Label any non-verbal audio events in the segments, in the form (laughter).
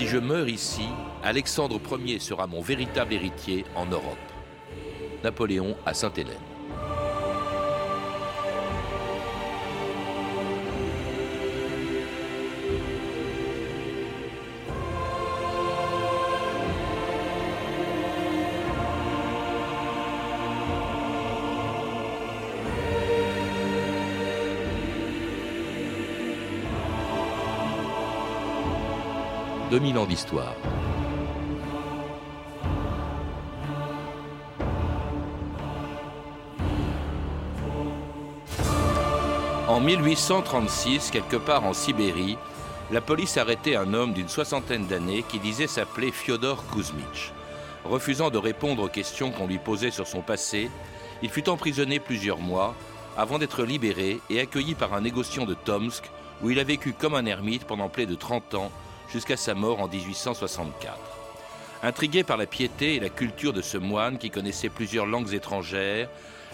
Si je meurs ici, Alexandre Ier sera mon véritable héritier en Europe. Napoléon à Sainte-Hélène. « 2000 ans d'histoire. En 1836, quelque part en Sibérie, la police arrêtait un homme d'une soixantaine d'années qui disait s'appeler Fyodor Kuzmich. Refusant de répondre aux questions qu'on lui posait sur son passé, il fut emprisonné plusieurs mois avant d'être libéré et accueilli par un négociant de Tomsk où il a vécu comme un ermite pendant près de 30 ans jusqu'à sa mort en 1864. Intrigué par la piété et la culture de ce moine qui connaissait plusieurs langues étrangères,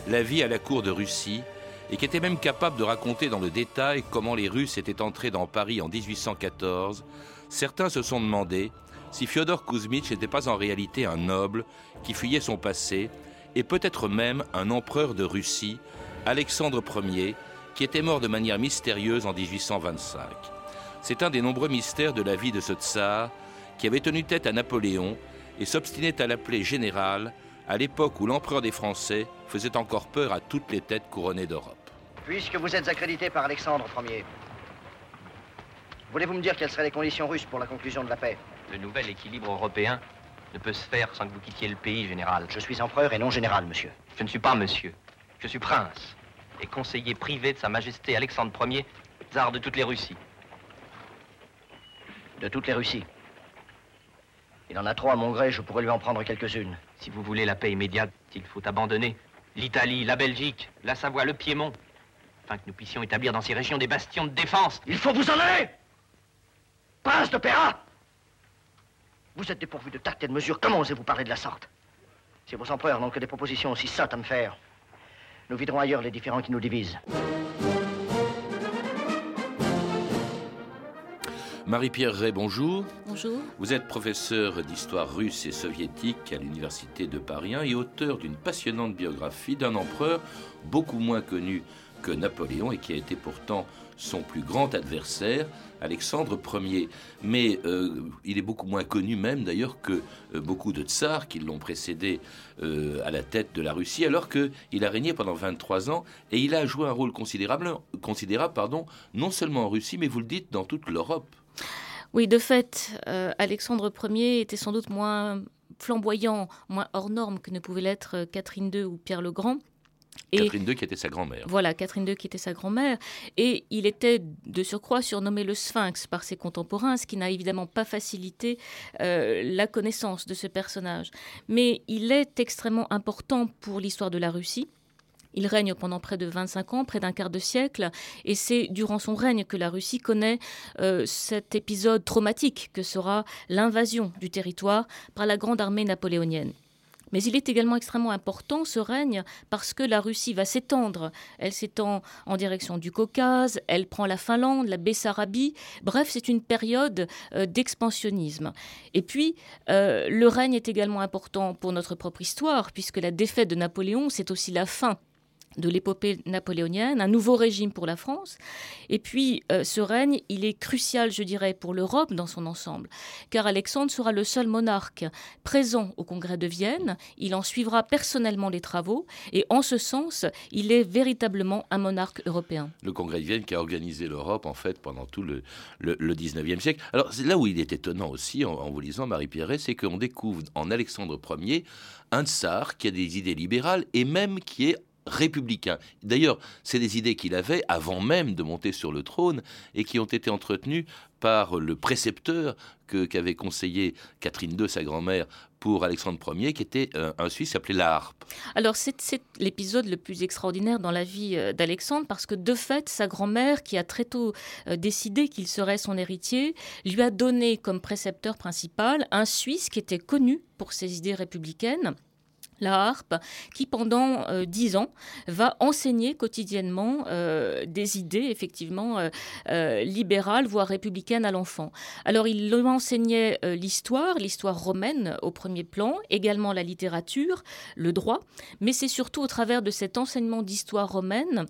la vie à la cour de Russie, et qui était même capable de raconter dans le détail comment les Russes étaient entrés dans Paris en 1814, certains se sont demandé si Fyodor Kuzmich n'était pas en réalité un noble qui fuyait son passé, et peut-être même un empereur de Russie, Alexandre Ier, qui était mort de manière mystérieuse en 1825. C'est un des nombreux mystères de la vie de ce tsar qui avait tenu tête à Napoléon et s'obstinait à l'appeler général à l'époque où l'empereur des Français faisait encore peur à toutes les têtes couronnées d'Europe. Puisque vous êtes accrédité par Alexandre Ier, voulez-vous me dire quelles seraient les conditions russes pour la conclusion de la paix? Le nouvel équilibre européen ne peut se faire sans que vous quittiez le pays, général. Je suis empereur et non général, monsieur. Je ne suis pas monsieur. Je suis prince et conseiller privé de Sa Majesté Alexandre Ier, tsar de toutes les Russies de toutes les Russies. Il en a trois à mon gré, je pourrais lui en prendre quelques-unes. Si vous voulez la paix immédiate, il faut abandonner l'Italie, la Belgique, la Savoie, le Piémont, afin que nous puissions établir dans ces régions des bastions de défense. Il faut vous en aller Prince de Péra Vous êtes dépourvu de tact et de mesure, comment osez-vous parler de la sorte Si vos empereurs n'ont que des propositions aussi sottes à me faire, nous viderons ailleurs les différends qui nous divisent. Marie-Pierre Ray, bonjour. Bonjour. Vous êtes professeur d'histoire russe et soviétique à l'Université de Paris et auteur d'une passionnante biographie d'un empereur beaucoup moins connu que Napoléon et qui a été pourtant son plus grand adversaire, Alexandre Ier. Mais euh, il est beaucoup moins connu même d'ailleurs que euh, beaucoup de tsars qui l'ont précédé euh, à la tête de la Russie, alors qu'il a régné pendant 23 ans et il a joué un rôle considérable, considérable pardon, non seulement en Russie, mais vous le dites, dans toute l'Europe. Oui, de fait, euh, Alexandre Ier était sans doute moins flamboyant, moins hors norme que ne pouvait l'être euh, Catherine II ou Pierre le Grand. Catherine II qui était sa grand-mère. Voilà, Catherine II qui était sa grand-mère. Et il était de surcroît surnommé le Sphinx par ses contemporains, ce qui n'a évidemment pas facilité euh, la connaissance de ce personnage. Mais il est extrêmement important pour l'histoire de la Russie. Il règne pendant près de 25 ans, près d'un quart de siècle, et c'est durant son règne que la Russie connaît euh, cet épisode traumatique que sera l'invasion du territoire par la grande armée napoléonienne. Mais il est également extrêmement important, ce règne, parce que la Russie va s'étendre. Elle s'étend en direction du Caucase, elle prend la Finlande, la Bessarabie. Bref, c'est une période euh, d'expansionnisme. Et puis, euh, le règne est également important pour notre propre histoire, puisque la défaite de Napoléon, c'est aussi la fin de l'épopée napoléonienne, un nouveau régime pour la France. Et puis, euh, ce règne, il est crucial, je dirais, pour l'Europe dans son ensemble, car Alexandre sera le seul monarque présent au Congrès de Vienne. Il en suivra personnellement les travaux, et en ce sens, il est véritablement un monarque européen. Le Congrès de Vienne qui a organisé l'Europe, en fait, pendant tout le, le, 19e siècle. Alors, là où il est étonnant aussi, en, vous lisant Marie-Pierre, c'est qu'on découvre en Alexandre Ier un tsar qui a des idées libérales et même qui est républicain. D'ailleurs, c'est des idées qu'il avait avant même de monter sur le trône et qui ont été entretenues par le précepteur qu'avait conseillé Catherine II, sa grand-mère, pour Alexandre Ier, qui était un, un Suisse appelé la. Alors c'est l'épisode le plus extraordinaire dans la vie euh, d'Alexandre parce que de fait, sa grand-mère, qui a très tôt euh, décidé qu'il serait son héritier, lui a donné comme précepteur principal un Suisse qui était connu pour ses idées républicaines la harpe, qui pendant dix ans va enseigner quotidiennement des idées effectivement libérales, voire républicaines à l'enfant. Alors il enseignait l'histoire, l'histoire romaine au premier plan, également la littérature, le droit, mais c'est surtout au travers de cet enseignement d'histoire romaine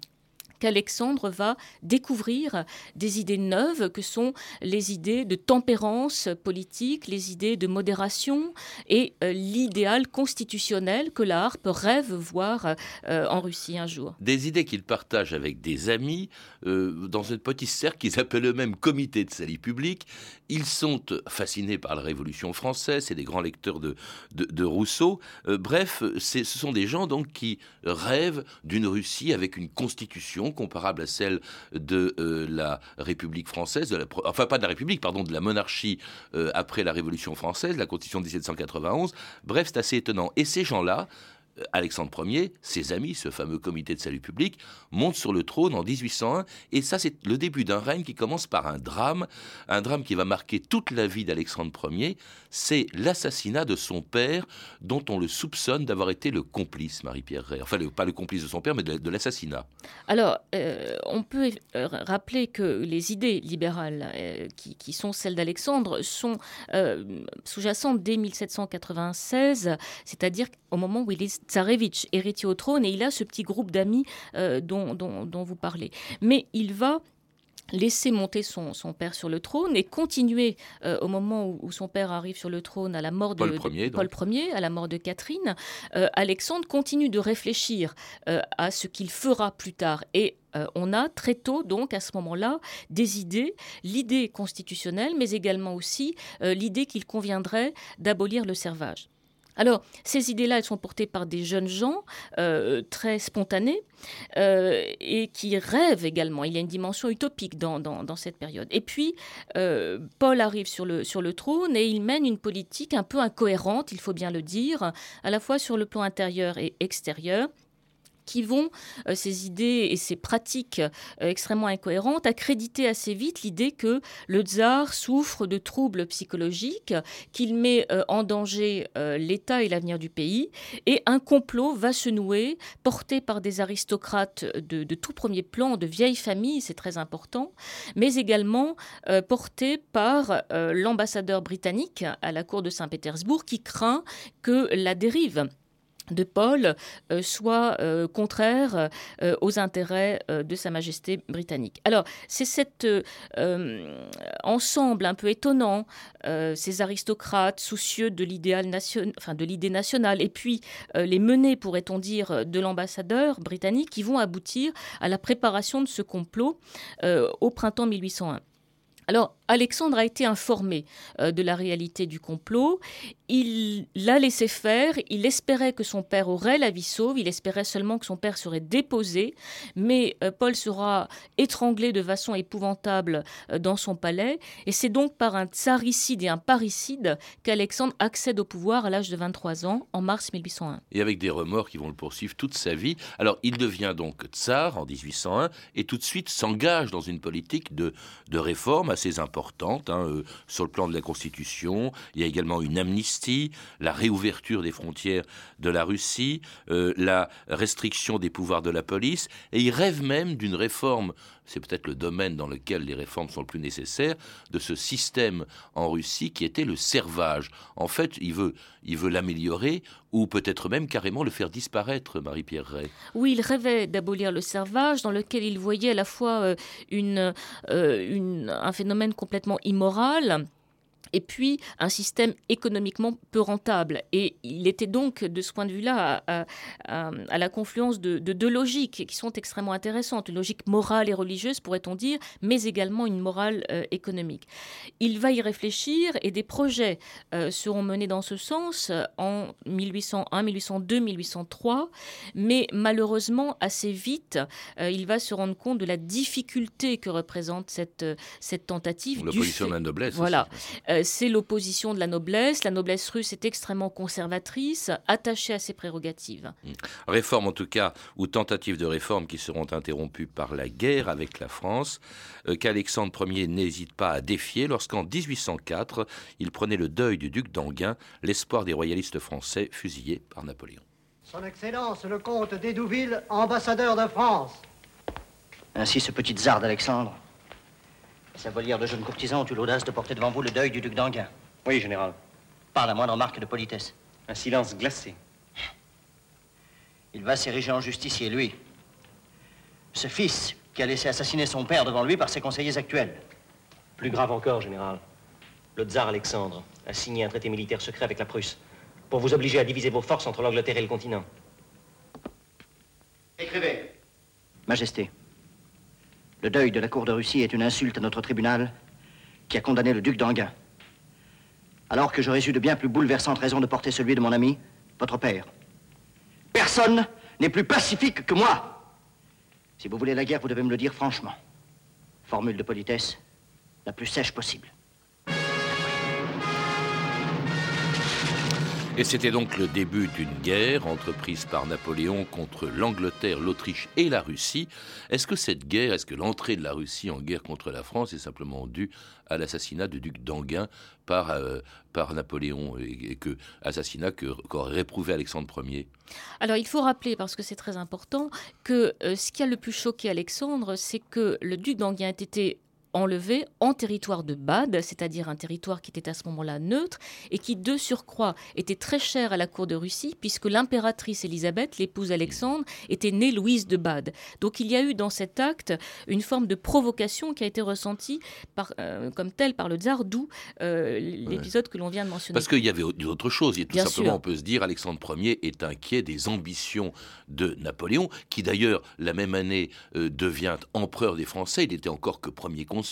qu'Alexandre va découvrir des idées neuves que sont les idées de tempérance politique, les idées de modération et euh, l'idéal constitutionnel que la harpe rêve voir euh, en Russie un jour. Des idées qu'il partage avec des amis euh, dans une petite cercle qu'ils appellent eux-mêmes comité de salut public. Ils sont fascinés par la Révolution française, c'est des grands lecteurs de, de, Rousseau. bref, ce sont des gens donc qui rêvent d'une Russie avec une constitution comparable à celle de euh, la République française, de la, enfin pas de la République, pardon, de la monarchie euh, après la Révolution française, la Constitution de 1791. Bref, c'est assez étonnant. Et ces gens-là, Alexandre Ier, ses amis, ce fameux comité de salut public, montent sur le trône en 1801. Et ça, c'est le début d'un règne qui commence par un drame, un drame qui va marquer toute la vie d'Alexandre Ier. C'est l'assassinat de son père, dont on le soupçonne d'avoir été le complice, Marie-Pierre Ray. Enfin, pas le complice de son père, mais de, l'assassinat. Alors, euh, on peut euh, rappeler que les idées libérales, euh, qui, sont celles d'Alexandre, sont sous-jacentes dès 1796, c'est-à-dire au moment où il est Tsarevitch, héritier au trône, et il a ce petit groupe d'amis euh, dont, dont, vous parlez. Mais il va laisser monter son, son, père sur le trône et continuer euh, au moment où, son père arrive sur le trône à la mort de Paul Ier, Paul Ier à la mort de Catherine, euh, Alexandre continue de réfléchir à ce qu'il fera plus tard et on a très tôt, donc, à ce moment-là, des idées, l'idée constitutionnelle, mais également aussi l'idée qu'il conviendrait d'abolir le servage. Alors, ces idées-là, elles sont portées par des jeunes gens euh, très spontanés euh, et qui rêvent également. Il y a une dimension utopique dans, cette période. Et puis, euh, Paul arrive sur le, sur le trône et il mène une politique un peu incohérente, il faut bien le dire, à la fois sur le plan intérieur et extérieur qui vont, euh, ces idées et ces pratiques euh, extrêmement incohérentes, accréditer assez vite l'idée que le tsar souffre de troubles psychologiques, qu'il met euh, en danger l'État et l'avenir du pays, et un complot va se nouer, porté par des aristocrates de, de tout premier plan, de vieilles familles, c'est très important, mais également porté par l'ambassadeur britannique à la cour de Saint-Pétersbourg qui craint que la dérive de Paul euh, soit euh, contraire euh, aux intérêts de Sa Majesté britannique. Alors, c'est cet ensemble un peu étonnant, ces aristocrates soucieux de de l'idée nationale, et puis les menées, pourrait-on dire, de l'ambassadeur britannique, qui vont aboutir à la préparation de ce complot au printemps 1801. Alors, Alexandre a été informé euh, de la réalité du complot. Il l'a laissé faire. Il espérait que son père aurait la vie sauve. Il espérait seulement que son père serait déposé. Mais euh, Paul sera étranglé de façon épouvantable euh, dans son palais. Et c'est donc par un tsaricide et un parricide qu'Alexandre accède au pouvoir à l'âge de 23 ans, en mars 1801. Et avec des remords qui vont le poursuivre toute sa vie. Alors, il devient donc tsar en 1801 et tout de suite s'engage dans une politique de, de réforme assez importante hein, euh, sur le plan de la Constitution. Il y a également une amnistie, la réouverture des frontières de la Russie, euh, la restriction des pouvoirs de la police, et il rêve même d'une réforme c'est peut-être le domaine dans lequel les réformes sont le plus nécessaires, de ce système en Russie qui était le servage. En fait, il veut il veut l'améliorer ou peut-être même carrément le faire disparaître, Marie-Pierre Ray. Oui, il rêvait d'abolir le servage dans lequel il voyait à la fois euh, une, une, un phénomène complètement immoral et puis un système économiquement peu rentable. Et il était donc, de ce point de vue-là, à, la confluence de, deux logiques qui sont extrêmement intéressantes. Une logique morale et religieuse, pourrait-on dire, mais également une morale euh, économique. Il va y réfléchir et des projets euh, seront menés dans ce sens en 1801, 1802, 1803, mais malheureusement, assez vite, euh, il va se rendre compte de la difficulté que représente cette, cette tentative. L'opposition de la noblesse. Voilà c'est l'opposition de la noblesse. La noblesse russe est extrêmement conservatrice, attachée à ses prérogatives. Mmh. Réforme en tout cas, ou tentatives de réforme qui seront interrompues par la guerre avec la France, euh, qu'Alexandre Ier n'hésite pas à défier lorsqu'en 1804, il prenait le deuil du duc d'Anguin, l'espoir des royalistes français fusillés par Napoléon. Son Excellence le comte d'Édouville, ambassadeur de France. Ainsi, ce petit tsar d'Alexandre sa volière de jeunes courtisans ont eu l'audace de porter devant vous le deuil du duc d'Anguin. Oui, général. Par la moindre marque de politesse. Un silence glacé. Il va s'ériger en justicier, lui. Ce fils qui a laissé assassiner son père devant lui par ses conseillers actuels. Plus grave encore, général. Le tsar Alexandre a signé un traité militaire secret avec la Prusse pour vous obliger à diviser vos forces entre l'Angleterre et le continent. Écrivez. Majesté, le deuil de la cour de Russie est une insulte à notre tribunal qui a condamné le duc d'Anguin. Alors que j'aurais eu de bien plus bouleversantes raisons de porter celui de mon ami, votre père. Personne n'est plus pacifique que moi. Si vous voulez la guerre, vous devez me le dire franchement. Formule de politesse la plus sèche possible. Et c'était donc le début d'une guerre entreprise par Napoléon contre l'Angleterre, l'Autriche et la Russie. Est-ce que cette guerre, est-ce que l'entrée de la Russie en guerre contre la France est simplement due à l'assassinat du duc d'Anguin par, euh, par Napoléon et, que assassinat qu'aurait réprouvé Alexandre Ier? Alors il faut rappeler, parce que c'est très important, que euh, ce qui a le plus choqué Alexandre, c'est que le duc d'Anguin ait été enlevé en territoire de Bade, c'est-à-dire un territoire qui était à ce moment-là neutre et qui, de surcroît, était très cher à la cour de Russie, puisque l'impératrice Élisabeth, l'épouse d'Alexandre, était née Louise de Bade. Donc il y a eu dans cet acte une forme de provocation qui a été ressentie par, euh, comme telle par le tsar, d'où euh, l'épisode que l'on vient de mentionner. Parce qu'il y avait autre chose. A tout simplement, on peut se dire, Alexandre Ier est inquiet des ambitions de Napoléon, qui d'ailleurs, la même année, euh, devient empereur des Français. Il n'était encore que premier consul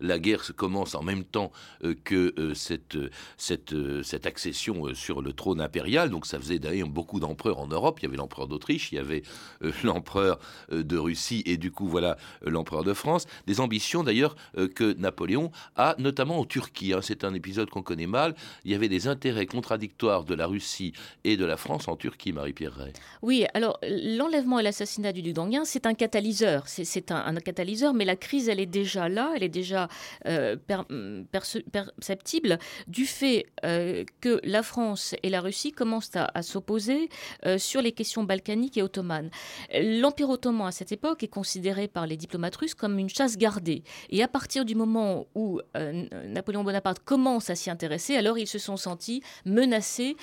la guerre se commence en même temps euh, que euh, cette, cette, euh, cette accession sur le trône impérial. Donc ça faisait d'ailleurs beaucoup d'empereurs en Europe. Il y avait l'empereur d'Autriche, il y avait (laughs) l'empereur de Russie et du coup voilà l'empereur de France. Des ambitions d'ailleurs que Napoléon a notamment en Turquie. Hein. C'est un épisode qu'on connaît mal. Il y avait des intérêts contradictoires de la Russie et de la France en Turquie, Marie-Pierre Ray. Oui, alors l'enlèvement et l'assassinat du duc c'est un catalyseur. C'est un catalyseur, mais la crise, elle est déjà là elle est déjà euh, perceptible du fait euh, que la France et la Russie commencent à, s'opposer euh, sur les questions balkaniques et ottomanes. L'Empire ottoman à cette époque est considéré par les diplomates russes comme une chasse gardée. Et à partir du moment où Napoléon Bonaparte commence à s'y intéresser, alors ils se sont sentis menacés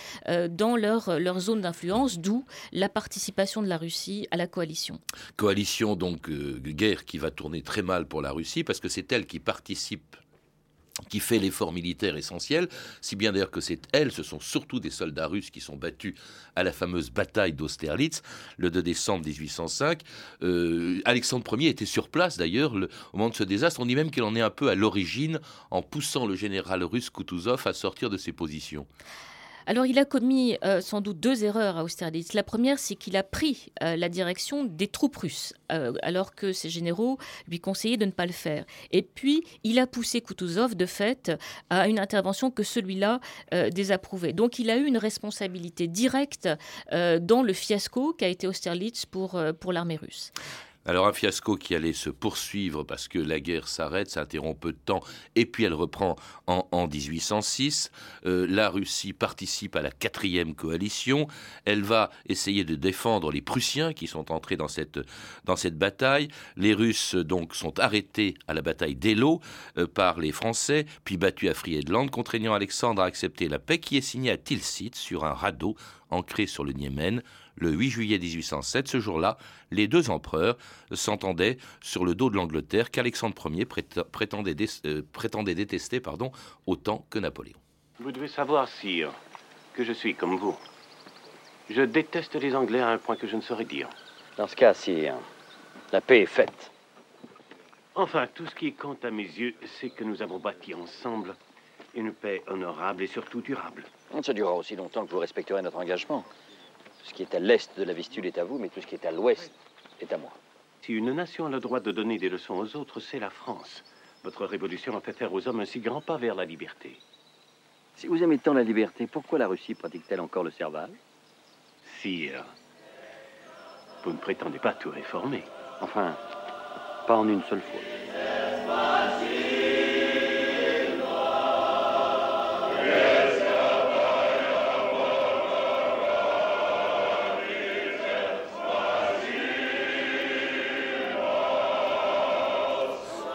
dans leur, leur zone d'influence, d'où la participation de la Russie à la coalition. Coalition, donc, guerre qui va tourner très mal pour la Russie parce que c'est elle qui participe qui fait l'effort militaire essentiel, si bien d'ailleurs que c'est elle, ce sont surtout des soldats russes qui sont battus à la fameuse bataille d'Austerlitz le 2 décembre 1805. Euh, Alexandre Ier était sur place d'ailleurs au moment de ce désastre. On dit même qu'il en est un peu à l'origine en poussant le général russe Kutuzov à sortir de ses positions. Alors, il a commis euh, sans doute deux erreurs à Austerlitz. La première, c'est qu'il a pris euh, la direction des troupes russes, euh, alors que ses généraux lui conseillaient de ne pas le faire. Et puis, il a poussé Kutuzov, de fait, à une intervention que celui-là désapprouvait. Donc, il a eu une responsabilité directe dans le fiasco qu'a été Austerlitz pour, pour l'armée russe. Alors un fiasco qui allait se poursuivre parce que la guerre s'arrête, s'interrompt peu de temps, et puis elle reprend en, 1806. Euh, la Russie participe à la quatrième coalition. Elle va essayer de défendre les Prussiens qui sont entrés dans cette, dans cette bataille. Les Russes donc sont arrêtés à la bataille d'Elo euh, par les Français, puis battus à Friedland, contraignant Alexandre à accepter la paix qui est signée à Tilsit sur un radeau ancré sur le Niémen le 8 juillet 1807. Ce jour-là, les deux empereurs s'entendaient sur le dos de l'Angleterre qu'Alexandre Ier prétendait, euh, prétendait détester pardon, autant que Napoléon. Vous devez savoir, sire, que je suis comme vous. Je déteste les Anglais à un point que je ne saurais dire. Dans ce cas, sire, la paix est faite. Enfin, tout ce qui compte à mes yeux, c'est que nous avons bâti ensemble une paix honorable et surtout durable. Ça durera aussi longtemps que vous respecterez notre engagement. Ce qui est à l'est de la Vistule est à vous, mais tout ce qui est à l'ouest est à moi. Si une nation a le droit de donner des leçons aux autres, c'est la France. Votre révolution a fait faire aux hommes un si grand pas vers la liberté. Si vous aimez tant la liberté, pourquoi la Russie pratique-t-elle encore le serval? Sire, vous ne prétendez pas tout réformer. Enfin, pas en une seule fois.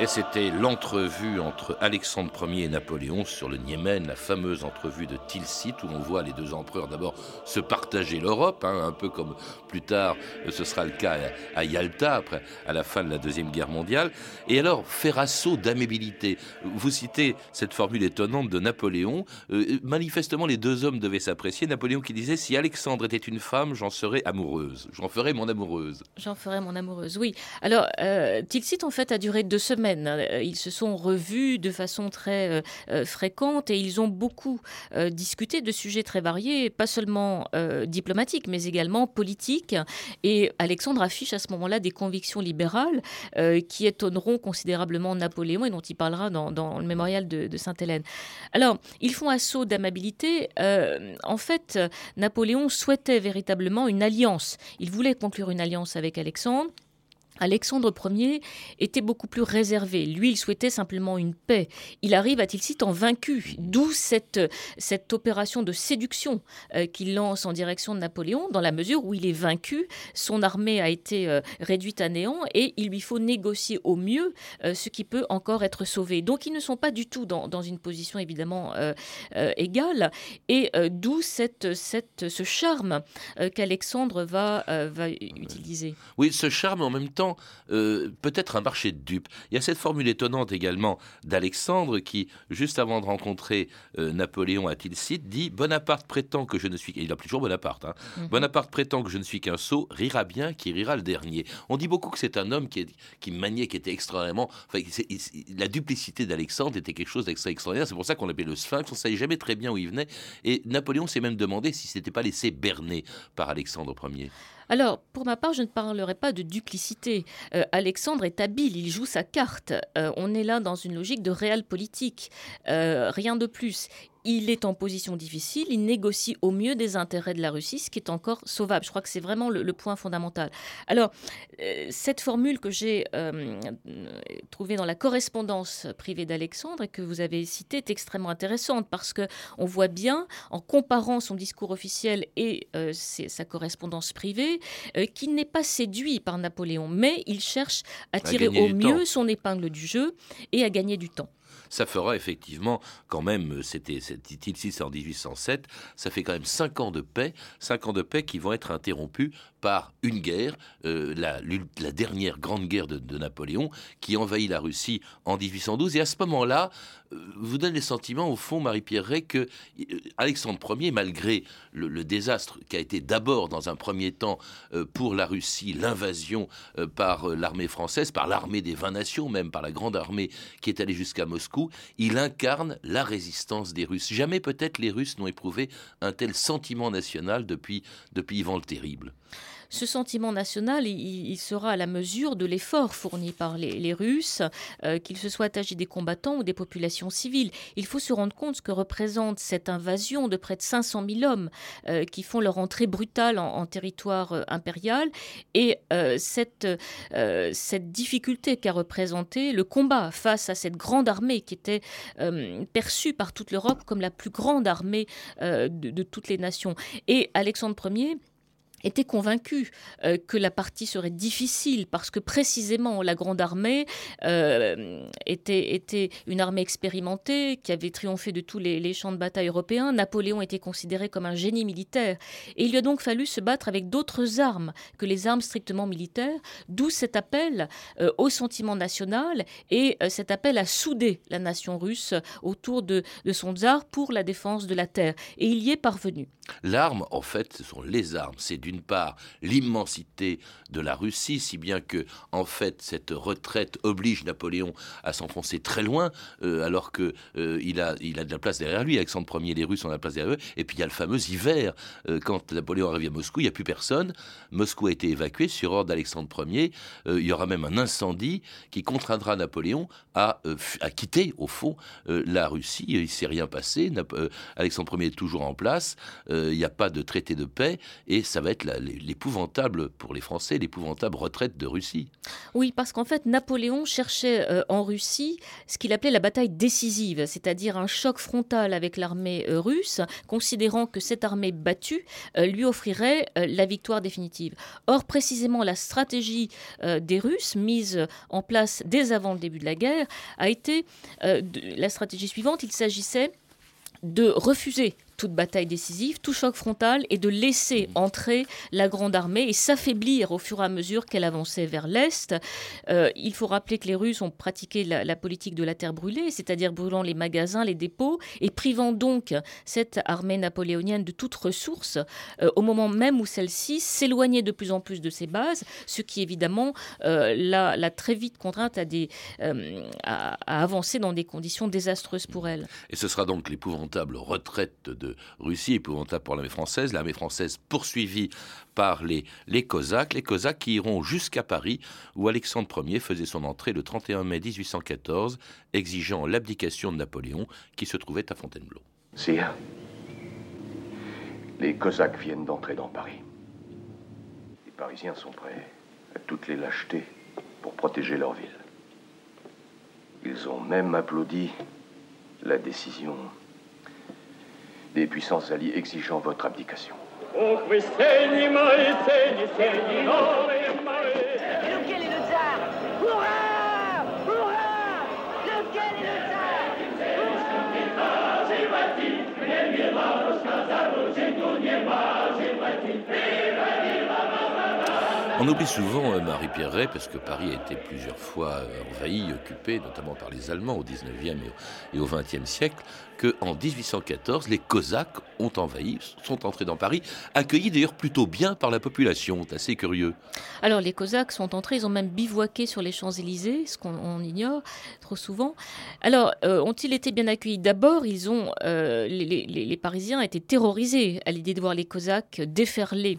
C'était l'entrevue entre Alexandre Ier et Napoléon sur le Niémen, la fameuse entrevue de Tilsit, où on voit les deux empereurs d'abord se partager l'Europe, hein, un peu comme plus tard euh, ce sera le cas à Yalta, après, à la fin de la Deuxième Guerre mondiale. Et alors, faire assaut d'amabilité. Vous citez cette formule étonnante de Napoléon. Euh, manifestement, les deux hommes devaient s'apprécier. Napoléon qui disait Si Alexandre était une femme, j'en serais amoureuse. J'en ferais mon amoureuse. J'en ferais mon amoureuse, oui. Alors, euh, Tilsit, en fait, a duré deux semaines euh, ils se sont revus de façon très euh, euh, fréquente et ils ont beaucoup discuté de sujets très variés, pas seulement diplomatiques, mais également politiques. Et Alexandre affiche à ce moment-là des convictions libérales qui étonneront considérablement Napoléon et dont il parlera dans, le mémorial de, de Sainte-Hélène. Alors, ils font assaut d'amabilité. en fait, Napoléon souhaitait véritablement une alliance. Il voulait conclure une alliance avec Alexandre. Alexandre Ier était beaucoup plus réservé. Lui, il souhaitait simplement une paix. Il arrive à Tilsit en vaincu, d'où cette, cette opération de séduction euh, qu'il lance en direction de Napoléon, dans la mesure où il est vaincu, son armée a été euh, réduite à néant et il lui faut négocier au mieux euh, ce qui peut encore être sauvé. Donc ils ne sont pas du tout dans, dans une position évidemment égale et d'où cette, cette, ce charme qu'Alexandre va, va utiliser. Oui, ce charme en même temps euh, peut-être un marché de dupes. Il y a cette formule étonnante également d'Alexandre qui, juste avant de rencontrer euh, Napoléon à Tilsit, dit Bonaparte prétend que je ne suis. Il appelle toujours Bonaparte. Hein. Mhm. Bonaparte prétend que je ne suis qu'un sot, rira bien qui rira le dernier. On dit beaucoup que c'est un homme qui, est, qui maniait, qui était extraordinairement. la duplicité d'Alexandre était quelque chose d'extraordinaire. C'est pour ça qu'on l'appelait le Sphinx. On ne savait jamais très bien où il venait. Et Napoléon s'est même demandé si s'était pas laissé berner par Alexandre Ier. Alors, pour ma part, je ne parlerai pas de duplicité. Euh, Alexandre est habile, il joue sa carte. Euh, on est là dans une logique de réel politique. Euh, rien de plus il est en position difficile, il négocie au mieux des intérêts de la Russie, ce qui est encore sauvable. Je crois que c'est vraiment le, point fondamental. Alors, euh, cette formule que j'ai euh, trouvée dans la correspondance privée d'Alexandre et que vous avez citée est extrêmement intéressante parce que on voit bien, en comparant son discours officiel et euh, sa correspondance privée, qu'il n'est pas séduit par Napoléon, mais il cherche à tirer au mieux son épingle du jeu et à gagner du temps ça fera effectivement quand même, euh, c'était dit-il en 1807, ça fait quand même cinq ans de paix, cinq ans de paix qui vont être interrompus par une guerre, euh, la, dernière grande guerre de, Napoléon, qui envahit la Russie en 1812. Et à ce moment-là, euh, vous donne les sentiments, au fond, Marie-Pierre Ray, que Alexandre Ier, malgré le, désastre qui a été d'abord, dans un premier temps, pour la Russie, l'invasion par l'armée française, par l'armée des 20 nations, même par la grande armée qui est allée jusqu'à Moscou, il incarne la résistance des Russes. Jamais peut-être les Russes n'ont éprouvé un tel sentiment national depuis, depuis Ivan le Terrible ce sentiment national, il, sera à la mesure de l'effort fourni par les, Russes, euh, qu'il se soit agi des combattants ou des populations civiles. Il faut se rendre compte ce que représente cette invasion de près de 500 000 hommes euh, qui font leur entrée brutale en, territoire euh, impérial et cette, difficulté qu'a représenté le combat face à cette grande armée qui était perçue par toute l'Europe comme la plus grande armée de, de toutes les nations. Et Alexandre Ier était convaincu euh, que la partie serait difficile parce que précisément la Grande Armée euh, était, était une armée expérimentée qui avait triomphé de tous les, champs de bataille européens. Napoléon était considéré comme un génie militaire et il lui a donc fallu se battre avec d'autres armes que les armes strictement militaires, d'où cet appel euh, au sentiment national et cet appel à souder la nation russe autour de, de son tsar pour la défense de la terre. Et il y est parvenu. L'arme, en fait, ce sont les armes. C'est du d'une part l'immensité de la Russie, si bien que en fait cette retraite oblige Napoléon à s'enfoncer très loin, euh, alors que euh, il a il a de la place derrière lui. Alexandre Ier, les Russes ont de la place derrière eux. Et puis il y a le fameux hiver euh, quand Napoléon arrive à Moscou, il n'y a plus personne. Moscou a été évacué sur ordre d'Alexandre Ier. il y aura même un incendie qui contraindra Napoléon à, à quitter au fond la Russie. Il s'est rien passé. Alexandre Ier est toujours en place. Il n'y a pas de traité de paix, et ça va être l'épouvantable pour les Français, l'épouvantable retraite de Russie. Oui, parce qu'en fait, Napoléon cherchait en Russie ce qu'il appelait la bataille décisive, c'est-à-dire un choc frontal avec l'armée russe, considérant que cette armée battue lui offrirait la victoire définitive. Or, précisément, la stratégie des Russes, mise en place dès avant le début de la guerre, a été la stratégie suivante. Il s'agissait de refuser toute bataille décisive, tout choc frontal, et de laisser entrer la grande armée et s'affaiblir au fur et à mesure qu'elle avançait vers l'Est. Euh, il faut rappeler que les Russes ont pratiqué la, politique de la terre brûlée, c'est-à-dire brûlant les magasins, les dépôts, et privant donc cette armée napoléonienne de toute ressource, euh, au moment même où celle-ci s'éloignait de plus en plus de ses bases, ce qui évidemment euh, l'a, très vite contrainte à, des, à, à avancer dans des conditions désastreuses pour elle. Et ce sera donc l'épouvantable retraite de Russie, épouvantable pour l'armée française. L'armée française poursuivie par les, Cosaques, les Cosaques qui iront jusqu'à Paris, où Alexandre Ier faisait son entrée le 31 mai 1814, exigeant l'abdication de Napoléon, qui se trouvait à Fontainebleau. Sire, les Cosaques viennent d'entrer dans Paris. Les Parisiens sont prêts à toutes les lâchetés pour protéger leur ville. Ils ont même applaudi la décision des puissances alliées exigeant votre abdication. Oublie souvent euh, Marie Pierret, parce que Paris a été plusieurs fois euh, envahi, occupé, notamment par les Allemands au 19e et au 20e siècle, qu'en 1814, les Cosaques ont envahi, sont entrés dans Paris, accueillis d'ailleurs plutôt bien par la population. C'est assez curieux. Alors les Cosaques sont entrés, ils ont même bivouaqué sur les Champs-Élysées, ce qu'on ignore trop souvent. Alors, euh, ont-ils été bien accueillis? D'abord, ils ont, les, les Parisiens étaient terrorisés à l'idée de voir les Cosaques déferler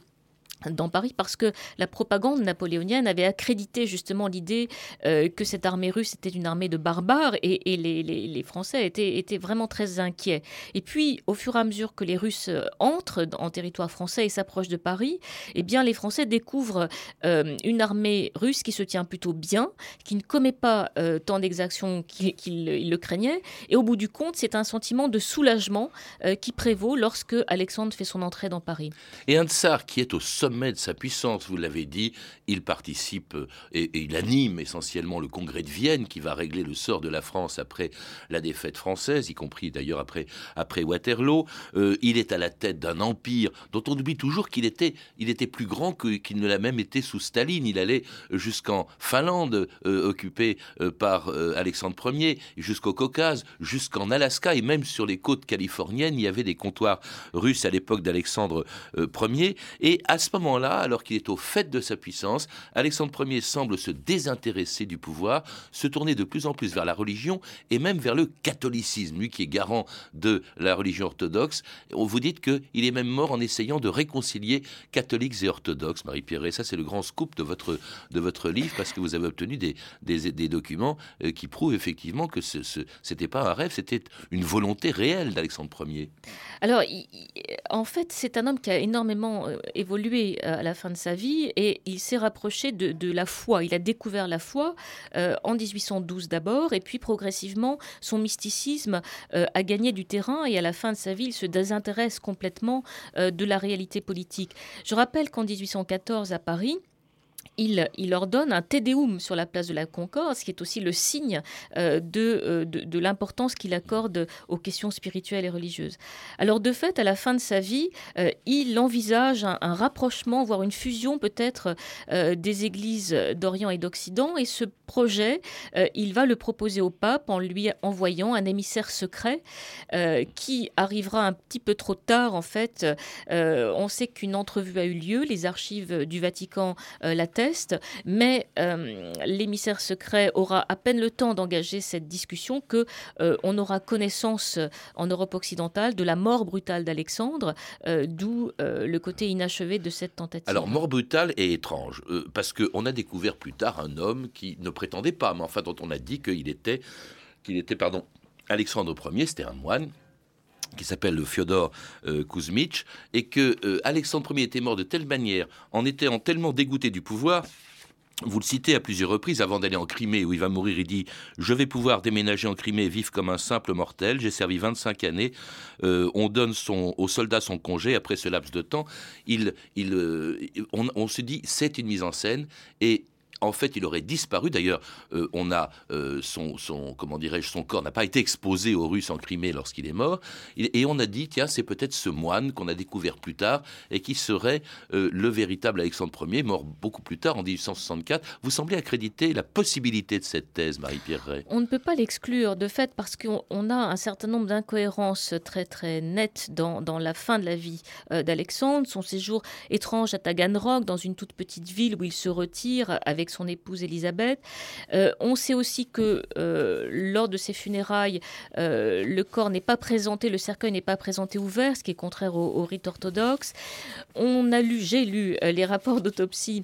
dans Paris parce que la propagande napoléonienne avait accrédité justement l'idée euh, que cette armée russe était une armée de barbares et, les, Français étaient, vraiment très inquiets. Et puis, au fur et à mesure que les Russes euh, entrent en territoire français et s'approchent de Paris, eh bien, les Français découvrent euh, une armée russe qui se tient plutôt bien, qui ne commet pas tant d'exactions qu'ils le craignaient. Et au bout du compte, c'est un sentiment de soulagement qui prévaut lorsque Alexandre fait son entrée dans Paris. Et un tsar qui est au sommet de sa puissance, vous l'avez dit, il participe euh, et, il anime essentiellement le congrès de Vienne qui va régler le sort de la France après la défaite française, y compris d'ailleurs après, après Waterloo. Euh, il est à la tête d'un empire dont on oublie toujours qu'il était, il était plus grand qu'il ne l'a même été sous Staline. Il allait jusqu'en Finlande, euh, occupée par Alexandre Ier, jusqu'au Caucase, jusqu'en Alaska et même sur les côtes californiennes, il y avait des comptoirs russes à l'époque d'Alexandre Ier. Et à ce moment là alors qu'il est au fait de sa puissance, Alexandre Ier semble se désintéresser du pouvoir, se tourner de plus en plus vers la religion et même vers le catholicisme, lui qui est garant de la religion orthodoxe. Vous dites qu'il est même mort en essayant de réconcilier catholiques et orthodoxes, Marie-Pierre. Et ça, c'est le grand scoop de votre, de votre livre, parce que vous avez obtenu des, des, documents euh, qui prouvent effectivement que ce n'était pas un rêve, c'était une volonté réelle d'Alexandre Ier. Alors, en fait, c'est un homme qui a énormément euh, évolué euh, à la fin de sa vie et il s'est rapproché de, la foi. Il a découvert la foi euh, en 1812 d'abord et puis progressivement son mysticisme euh, a gagné du terrain et à la fin de sa vie il se désintéresse complètement de la réalité politique. Je rappelle qu'en 1814 à Paris, il, ordonne un Tédéum sur la place de la Concorde, ce qui est aussi le signe euh, euh, de, de, l'importance qu'il accorde aux questions spirituelles et religieuses. Alors de fait, à la fin de sa vie, euh, il envisage un, rapprochement, voire une fusion peut-être des églises d'Orient et d'Occident, et ce projet, il va le proposer au pape en lui envoyant un émissaire secret qui arrivera un petit peu trop tard en fait. on sait qu'une entrevue a eu lieu, les archives du Vatican mais euh, l'émissaire secret aura à peine le temps d'engager cette discussion que euh, on aura connaissance euh, en Europe occidentale de la mort brutale d'Alexandre, d'où le côté inachevé de cette tentative. Alors mort brutale et étrange, parce qu'on a découvert plus tard un homme qui ne prétendait pas, mais enfin dont on a dit qu'il était, qu'il était, pardon, Alexandre Ier, c'était un moine qui s'appelle le Fyodor euh, Kuzmich, et que euh, Alexandre Ier était mort de telle manière, en étant tellement dégoûté du pouvoir, vous le citez à plusieurs reprises avant d'aller en Crimée où il va mourir. Il dit Je vais pouvoir déménager en Crimée vivre comme un simple mortel. J'ai servi 25 années. Euh, on donne son, aux soldats son congé après ce laps de temps. Il, il, on, on se dit C'est une mise en scène. Et en fait, il aurait disparu. D'ailleurs, euh, on a euh, son, comment dirais-je, son corps n'a pas été exposé aux Russes en Crimée lorsqu'il est mort. Et on a dit, tiens, c'est peut-être ce moine qu'on a découvert plus tard et qui serait euh, le véritable Alexandre Ier, mort beaucoup plus tard, en 1864. Vous semblez accréditer la possibilité de cette thèse, Marie-Pierre Ray. On ne peut pas l'exclure, de fait, parce qu'on a un certain nombre d'incohérences très très nettes dans, dans, la fin de la vie d'Alexandre. Son séjour étrange à Taganrog, dans une toute petite ville où il se retire avec son épouse Elisabeth. Euh, on sait aussi que euh, lors de ses funérailles, euh, le corps n'est pas présenté, le cercueil n'est pas présenté ouvert, ce qui est contraire au, au rite orthodoxe. On a lu, j'ai lu les rapports d'autopsie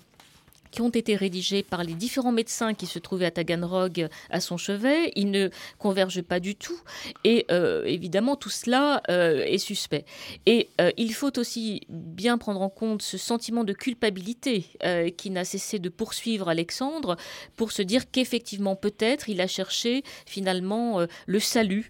qui ont été rédigés par les différents médecins qui se trouvaient à Taganrog à son chevet. Ils ne convergent pas du tout. Et euh, évidemment, tout cela euh, est suspect. Et euh, il faut aussi bien prendre en compte ce sentiment de culpabilité qui n'a cessé de poursuivre Alexandre pour se dire qu'effectivement, peut-être, il a cherché finalement le salut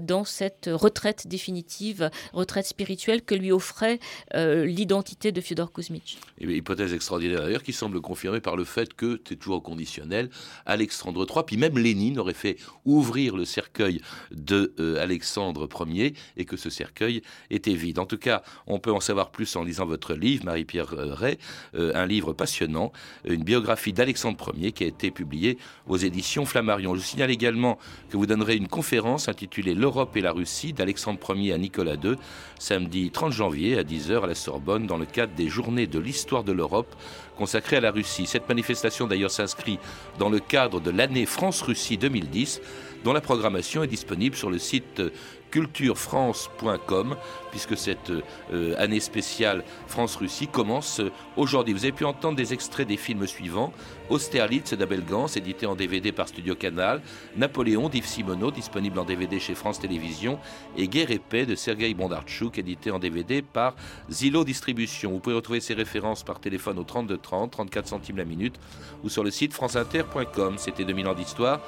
dans cette retraite définitive, retraite spirituelle que lui offrait l'identité de Fyodor Kuzmich. Hypothèse extraordinaire d'ailleurs qui semble confirmer par le fait que, c'est toujours conditionnel, Alexandre III, puis même Lénine aurait fait ouvrir le cercueil de euh, Alexandre Ier et que ce cercueil était vide. En tout cas, on peut en savoir plus en lisant votre livre, Marie-Pierre Ray, euh, un livre passionnant, une biographie d'Alexandre Ier qui a été publiée aux éditions Flammarion. Je signale également que vous donnerez une conférence intitulée L'Europe et la Russie d'Alexandre Ier à Nicolas II, samedi 30 janvier à 10h à la Sorbonne dans le cadre des journées de l'histoire de l'Europe consacrée à la Russie. Cette manifestation d'ailleurs s'inscrit dans le cadre de l'année France-Russie 2010 dont la programmation est disponible sur le site culturefrance.com, puisque cette euh, année spéciale France-Russie commence euh, aujourd'hui. Vous avez pu entendre des extraits des films suivants Austerlitz d'Abel Gans, édité en DVD par Studio Canal, Napoléon d'Yves Simoneau, disponible en DVD chez France Télévisions, et Guerre et de Sergei Bondarchuk, édité en DVD par Zillow Distribution. Vous pouvez retrouver ces références par téléphone au 32 30, 34 centimes la minute, ou sur le site franceinter.com. C'était 2000 ans d'histoire.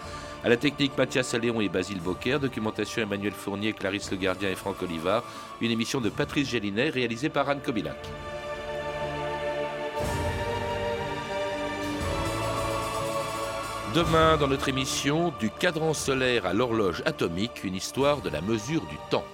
À la technique, Mathias Alléon et Basile Bocquer. Documentation Emmanuel Fournier, Clarisse Le Gardien et Franck Olivard. Une émission de Patrice Gélinet réalisée par Anne Kobilac. Demain, dans notre émission, du cadran solaire à l'horloge atomique, une histoire de la mesure du temps.